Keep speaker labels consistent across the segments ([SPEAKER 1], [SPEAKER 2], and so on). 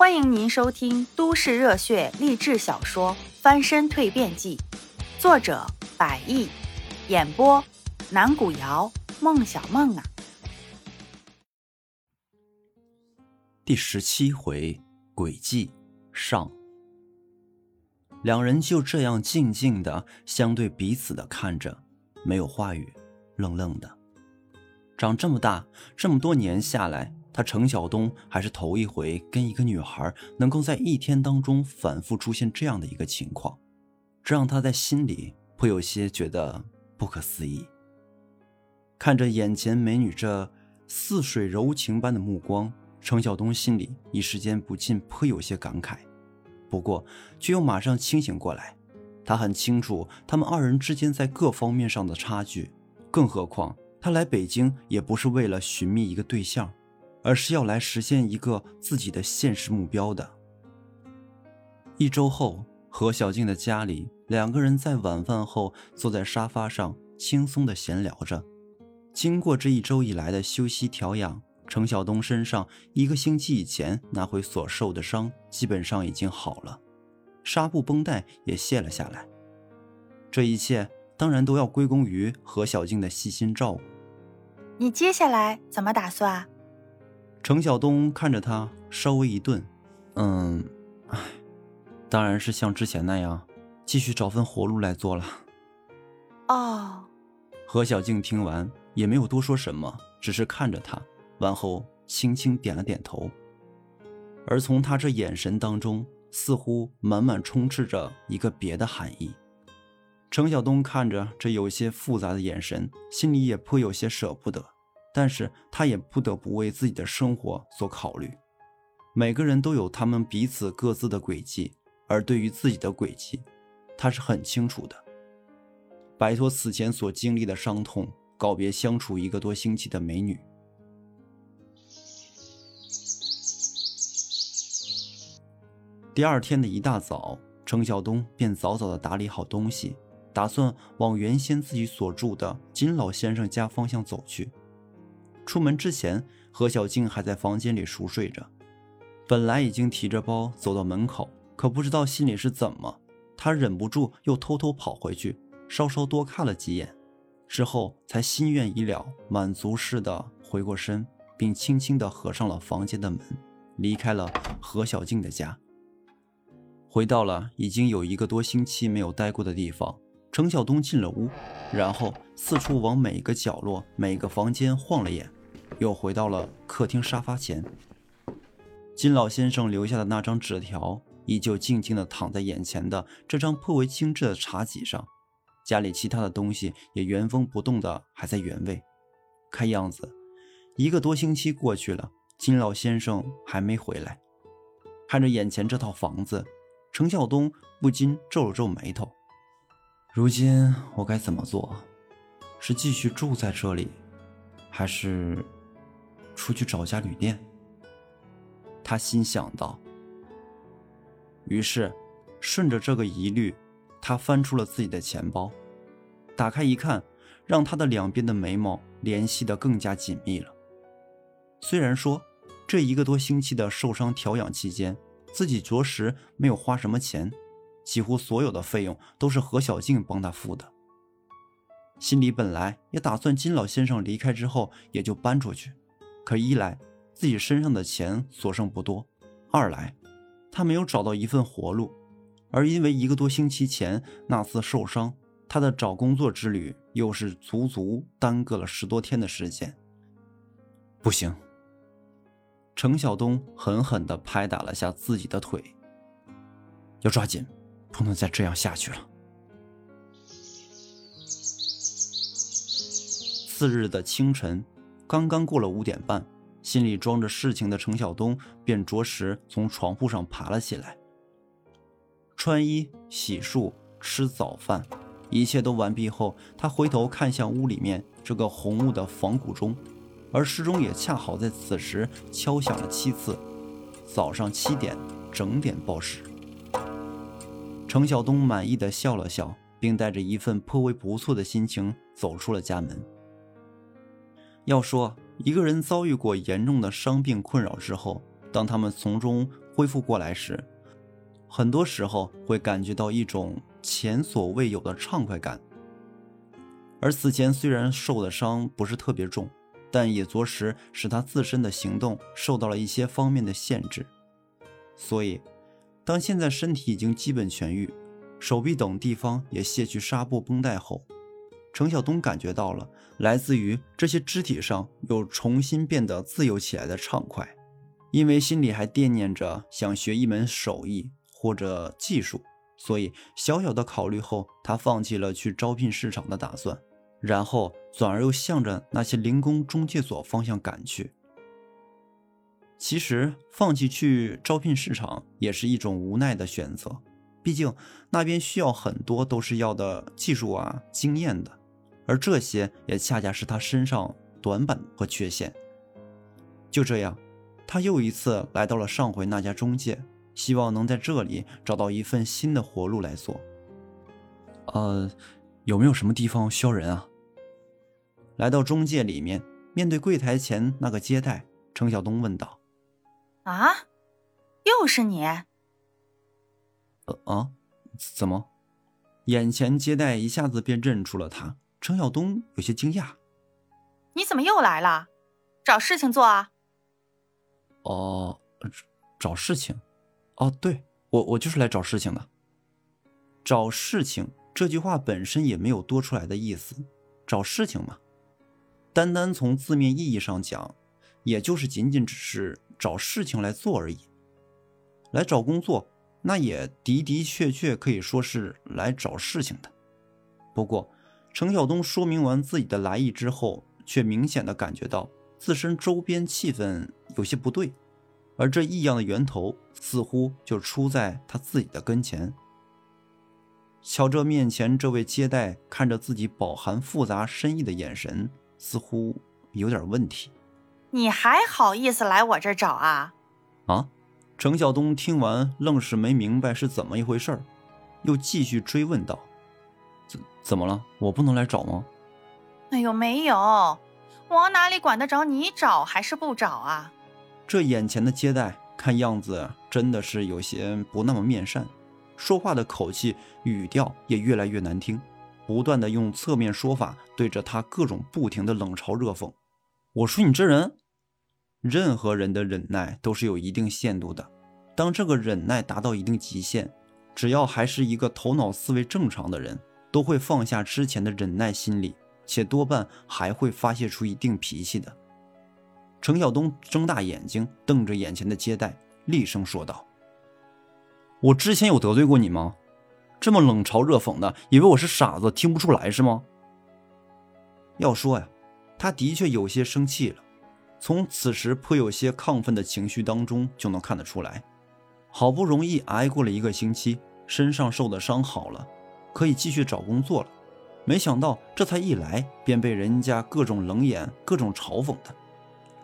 [SPEAKER 1] 欢迎您收听都市热血励志小说《翻身蜕变记》，作者：百亿，演播：南古瑶、孟小梦啊。
[SPEAKER 2] 第十七回，诡计上。两人就这样静静的相对彼此的看着，没有话语，愣愣的。长这么大，这么多年下来。他程晓东还是头一回跟一个女孩能够在一天当中反复出现这样的一个情况，这让他在心里颇有些觉得不可思议。看着眼前美女这似水柔情般的目光，程晓东心里一时间不禁颇有些感慨，不过却又马上清醒过来。他很清楚他们二人之间在各方面上的差距，更何况他来北京也不是为了寻觅一个对象。而是要来实现一个自己的现实目标的。一周后，何小静的家里，两个人在晚饭后坐在沙发上轻松的闲聊着。经过这一周以来的休息调养，程晓东身上一个星期以前那回所受的伤基本上已经好了，纱布绷带也卸了下来。这一切当然都要归功于何小静的细心照顾。
[SPEAKER 1] 你接下来怎么打算？
[SPEAKER 2] 程晓东看着他，稍微一顿，嗯，唉，当然是像之前那样，继续找份活路来做了。
[SPEAKER 1] 哦，
[SPEAKER 2] 何小静听完也没有多说什么，只是看着他，完后轻轻点了点头。而从他这眼神当中，似乎满满充斥着一个别的含义。程晓东看着这有些复杂的眼神，心里也颇有些舍不得。但是他也不得不为自己的生活所考虑。每个人都有他们彼此各自的轨迹，而对于自己的轨迹，他是很清楚的。摆脱此前所经历的伤痛，告别相处一个多星期的美女。第二天的一大早，程晓东便早早的打理好东西，打算往原先自己所住的金老先生家方向走去。出门之前，何小静还在房间里熟睡着。本来已经提着包走到门口，可不知道心里是怎么，她忍不住又偷偷跑回去，稍稍多看了几眼，之后才心愿已了，满足似的回过身，并轻轻地合上了房间的门，离开了何小静的家，回到了已经有一个多星期没有待过的地方。程晓东进了屋，然后四处往每个角落、每个房间晃了眼。又回到了客厅沙发前，金老先生留下的那张纸条依旧静静地躺在眼前的这张颇为精致的茶几上，家里其他的东西也原封不动的还在原位。看样子，一个多星期过去了，金老先生还没回来。看着眼前这套房子，程晓东不禁皱了皱眉头。如今我该怎么做？是继续住在这里，还是？出去找家旅店，他心想到。于是，顺着这个疑虑，他翻出了自己的钱包，打开一看，让他的两边的眉毛联系的更加紧密了。虽然说这一个多星期的受伤调养期间，自己着实没有花什么钱，几乎所有的费用都是何小静帮他付的。心里本来也打算金老先生离开之后也就搬出去。可一来，自己身上的钱所剩不多；二来，他没有找到一份活路，而因为一个多星期前那次受伤，他的找工作之旅又是足足耽搁了十多天的时间。不行！程晓东狠狠地拍打了下自己的腿，要抓紧，不能再这样下去了。次日的清晨。刚刚过了五点半，心里装着事情的程晓东便着实从床铺上爬了起来。穿衣、洗漱、吃早饭，一切都完毕后，他回头看向屋里面这个红木的仿古钟，而时钟也恰好在此时敲响了七次，早上七点整点报时。程晓东满意的笑了笑，并带着一份颇为不错的心情走出了家门。要说一个人遭遇过严重的伤病困扰之后，当他们从中恢复过来时，很多时候会感觉到一种前所未有的畅快感。而此前虽然受的伤不是特别重，但也着实使他自身的行动受到了一些方面的限制。所以，当现在身体已经基本痊愈，手臂等地方也卸去纱布绷带后，程晓东感觉到了来自于这些肢体上又重新变得自由起来的畅快。因为心里还惦念着想学一门手艺或者技术，所以小小的考虑后，他放弃了去招聘市场的打算。然后转而又向着那些零工中介所方向赶去。其实放弃去招聘市场也是一种无奈的选择，毕竟那边需要很多都是要的技术啊、经验的，而这些也恰恰是他身上短板和缺陷。就这样，他又一次来到了上回那家中介，希望能在这里找到一份新的活路来做。呃，有没有什么地方需要人啊？来到中介里面，面对柜台前那个接待，程晓东问道：“
[SPEAKER 1] 啊，又是你？
[SPEAKER 2] 呃啊，怎么？”眼前接待一下子便认出了他，程晓东有些惊讶：“
[SPEAKER 1] 你怎么又来了？找事情做啊？”“
[SPEAKER 2] 哦，找事情？哦，对我，我就是来找事情的。找事情这句话本身也没有多出来的意思，找事情嘛。”单单从字面意义上讲，也就是仅仅只是找事情来做而已。来找工作，那也的的确确可以说是来找事情的。不过，程晓东说明完自己的来意之后，却明显的感觉到自身周边气氛有些不对，而这异样的源头似乎就出在他自己的跟前。瞧着面前这位接待看着自己饱含复杂深意的眼神。似乎有点问题，
[SPEAKER 1] 你还好意思来我这儿找啊？
[SPEAKER 2] 啊！程晓东听完，愣是没明白是怎么一回事儿，又继续追问道：“怎怎么了？我不能来找吗？”
[SPEAKER 1] 哎呦，没有，我哪里管得着你找还是不找啊？
[SPEAKER 2] 这眼前的接待看样子真的是有些不那么面善，说话的口气、语调也越来越难听。不断的用侧面说法对着他各种不停的冷嘲热讽。我说你这人，任何人的忍耐都是有一定限度的。当这个忍耐达到一定极限，只要还是一个头脑思维正常的人，都会放下之前的忍耐心理，且多半还会发泄出一定脾气的。程晓东睁大眼睛瞪着眼前的接待，厉声说道：“我之前有得罪过你吗？”这么冷嘲热讽的，以为我是傻子，听不出来是吗？要说呀，他的确有些生气了，从此时颇有些亢奋的情绪当中就能看得出来。好不容易挨过了一个星期，身上受的伤好了，可以继续找工作了。没想到这才一来，便被人家各种冷眼、各种嘲讽的。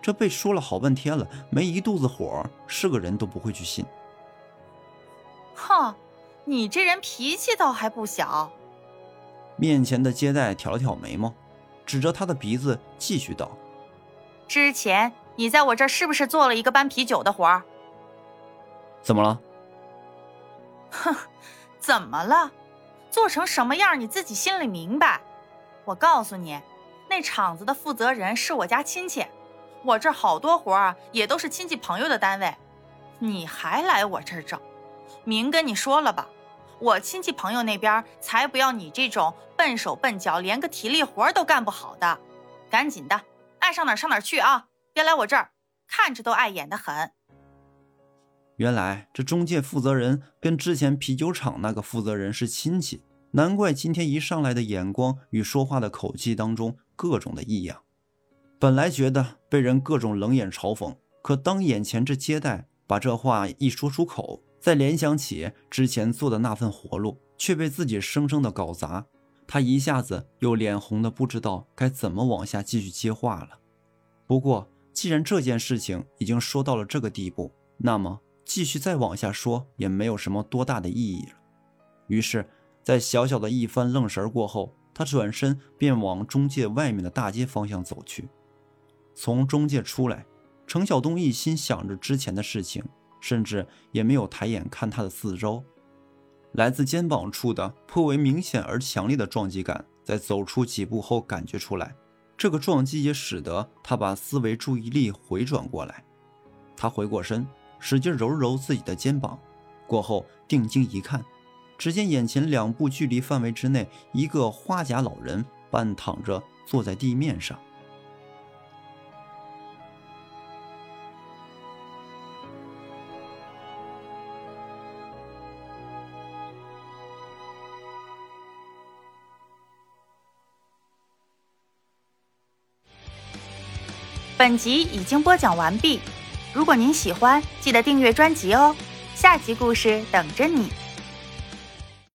[SPEAKER 2] 这被说了好半天了，没一肚子火，是个人都不会去信。
[SPEAKER 1] 哼。你这人脾气倒还不小。
[SPEAKER 2] 面前的接待挑了挑眉毛，指着他的鼻子继续道：“
[SPEAKER 1] 之前你在我这儿是不是做了一个搬啤酒的活儿？
[SPEAKER 2] 怎么了？
[SPEAKER 1] 哼，怎么了？做成什么样你自己心里明白。我告诉你，那厂子的负责人是我家亲戚，我这好多活儿也都是亲戚朋友的单位，你还来我这儿找？明跟你说了吧。”我亲戚朋友那边才不要你这种笨手笨脚、连个体力活都干不好的，赶紧的，爱上哪上哪去啊！别来我这儿，看着都碍眼的很。
[SPEAKER 2] 原来这中介负责人跟之前啤酒厂那个负责人是亲戚，难怪今天一上来的眼光与说话的口气当中各种的异样。本来觉得被人各种冷眼嘲讽，可当眼前这接待把这话一说出口。再联想起之前做的那份活路，却被自己生生的搞砸，他一下子又脸红的不知道该怎么往下继续接话了。不过，既然这件事情已经说到了这个地步，那么继续再往下说也没有什么多大的意义了。于是，在小小的一番愣神过后，他转身便往中介外面的大街方向走去。从中介出来，程晓东一心想着之前的事情。甚至也没有抬眼看他的四周。来自肩膀处的颇为明显而强烈的撞击感，在走出几步后感觉出来。这个撞击也使得他把思维注意力回转过来。他回过身，使劲揉揉自己的肩膀，过后定睛一看，只见眼前两步距离范围之内，一个花甲老人半躺着坐在地面上。
[SPEAKER 1] 本集已经播讲完毕，如果您喜欢，记得订阅专辑哦，下集故事等着你。